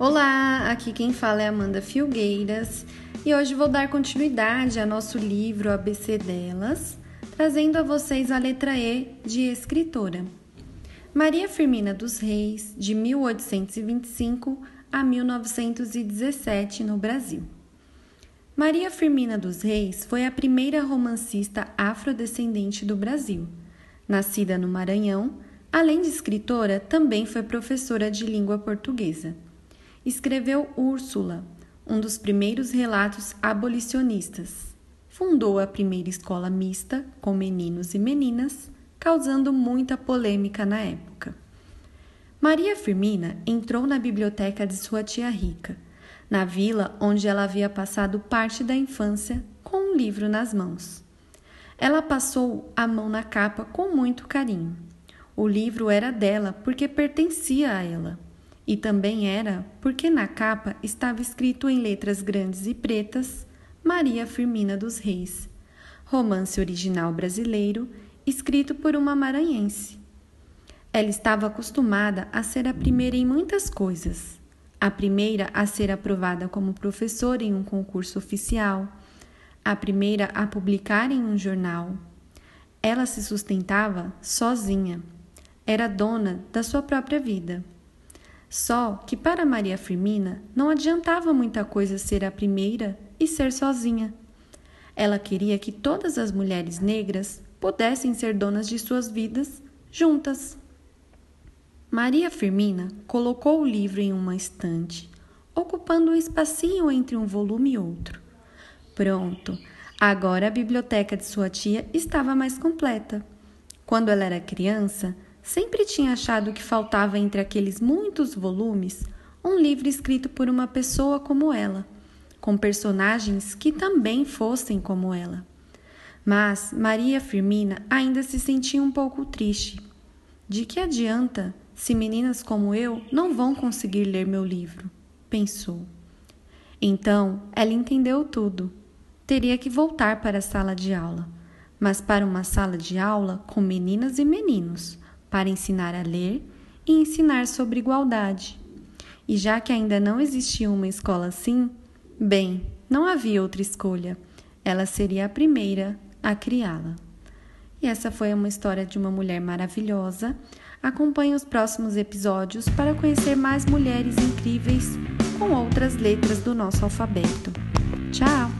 Olá, aqui quem fala é Amanda Filgueiras e hoje vou dar continuidade ao nosso livro ABC delas, trazendo a vocês a letra E de escritora. Maria Firmina dos Reis, de 1825 a 1917 no Brasil. Maria Firmina dos Reis foi a primeira romancista afrodescendente do Brasil. Nascida no Maranhão, além de escritora, também foi professora de língua portuguesa. Escreveu Úrsula, um dos primeiros relatos abolicionistas. Fundou a primeira escola mista com meninos e meninas, causando muita polêmica na época. Maria Firmina entrou na biblioteca de sua tia Rica, na vila onde ela havia passado parte da infância com um livro nas mãos. Ela passou a mão na capa com muito carinho. O livro era dela porque pertencia a ela e também era porque na capa estava escrito em letras grandes e pretas Maria Firmina dos Reis, romance original brasileiro escrito por uma maranhense. Ela estava acostumada a ser a primeira em muitas coisas. A primeira a ser aprovada como professora em um concurso oficial, a primeira a publicar em um jornal. Ela se sustentava sozinha. Era dona da sua própria vida. Só que para Maria Firmina não adiantava muita coisa ser a primeira e ser sozinha. Ela queria que todas as mulheres negras pudessem ser donas de suas vidas juntas. Maria Firmina colocou o livro em uma estante, ocupando um espacinho entre um volume e outro. Pronto, agora a biblioteca de sua tia estava mais completa. Quando ela era criança, Sempre tinha achado que faltava entre aqueles muitos volumes um livro escrito por uma pessoa como ela, com personagens que também fossem como ela. Mas Maria Firmina ainda se sentia um pouco triste. De que adianta se meninas como eu não vão conseguir ler meu livro? pensou. Então ela entendeu tudo. Teria que voltar para a sala de aula, mas para uma sala de aula com meninas e meninos para ensinar a ler e ensinar sobre igualdade. E já que ainda não existia uma escola assim, bem, não havia outra escolha. Ela seria a primeira a criá-la. E essa foi uma história de uma mulher maravilhosa. Acompanhe os próximos episódios para conhecer mais mulheres incríveis com outras letras do nosso alfabeto. Tchau!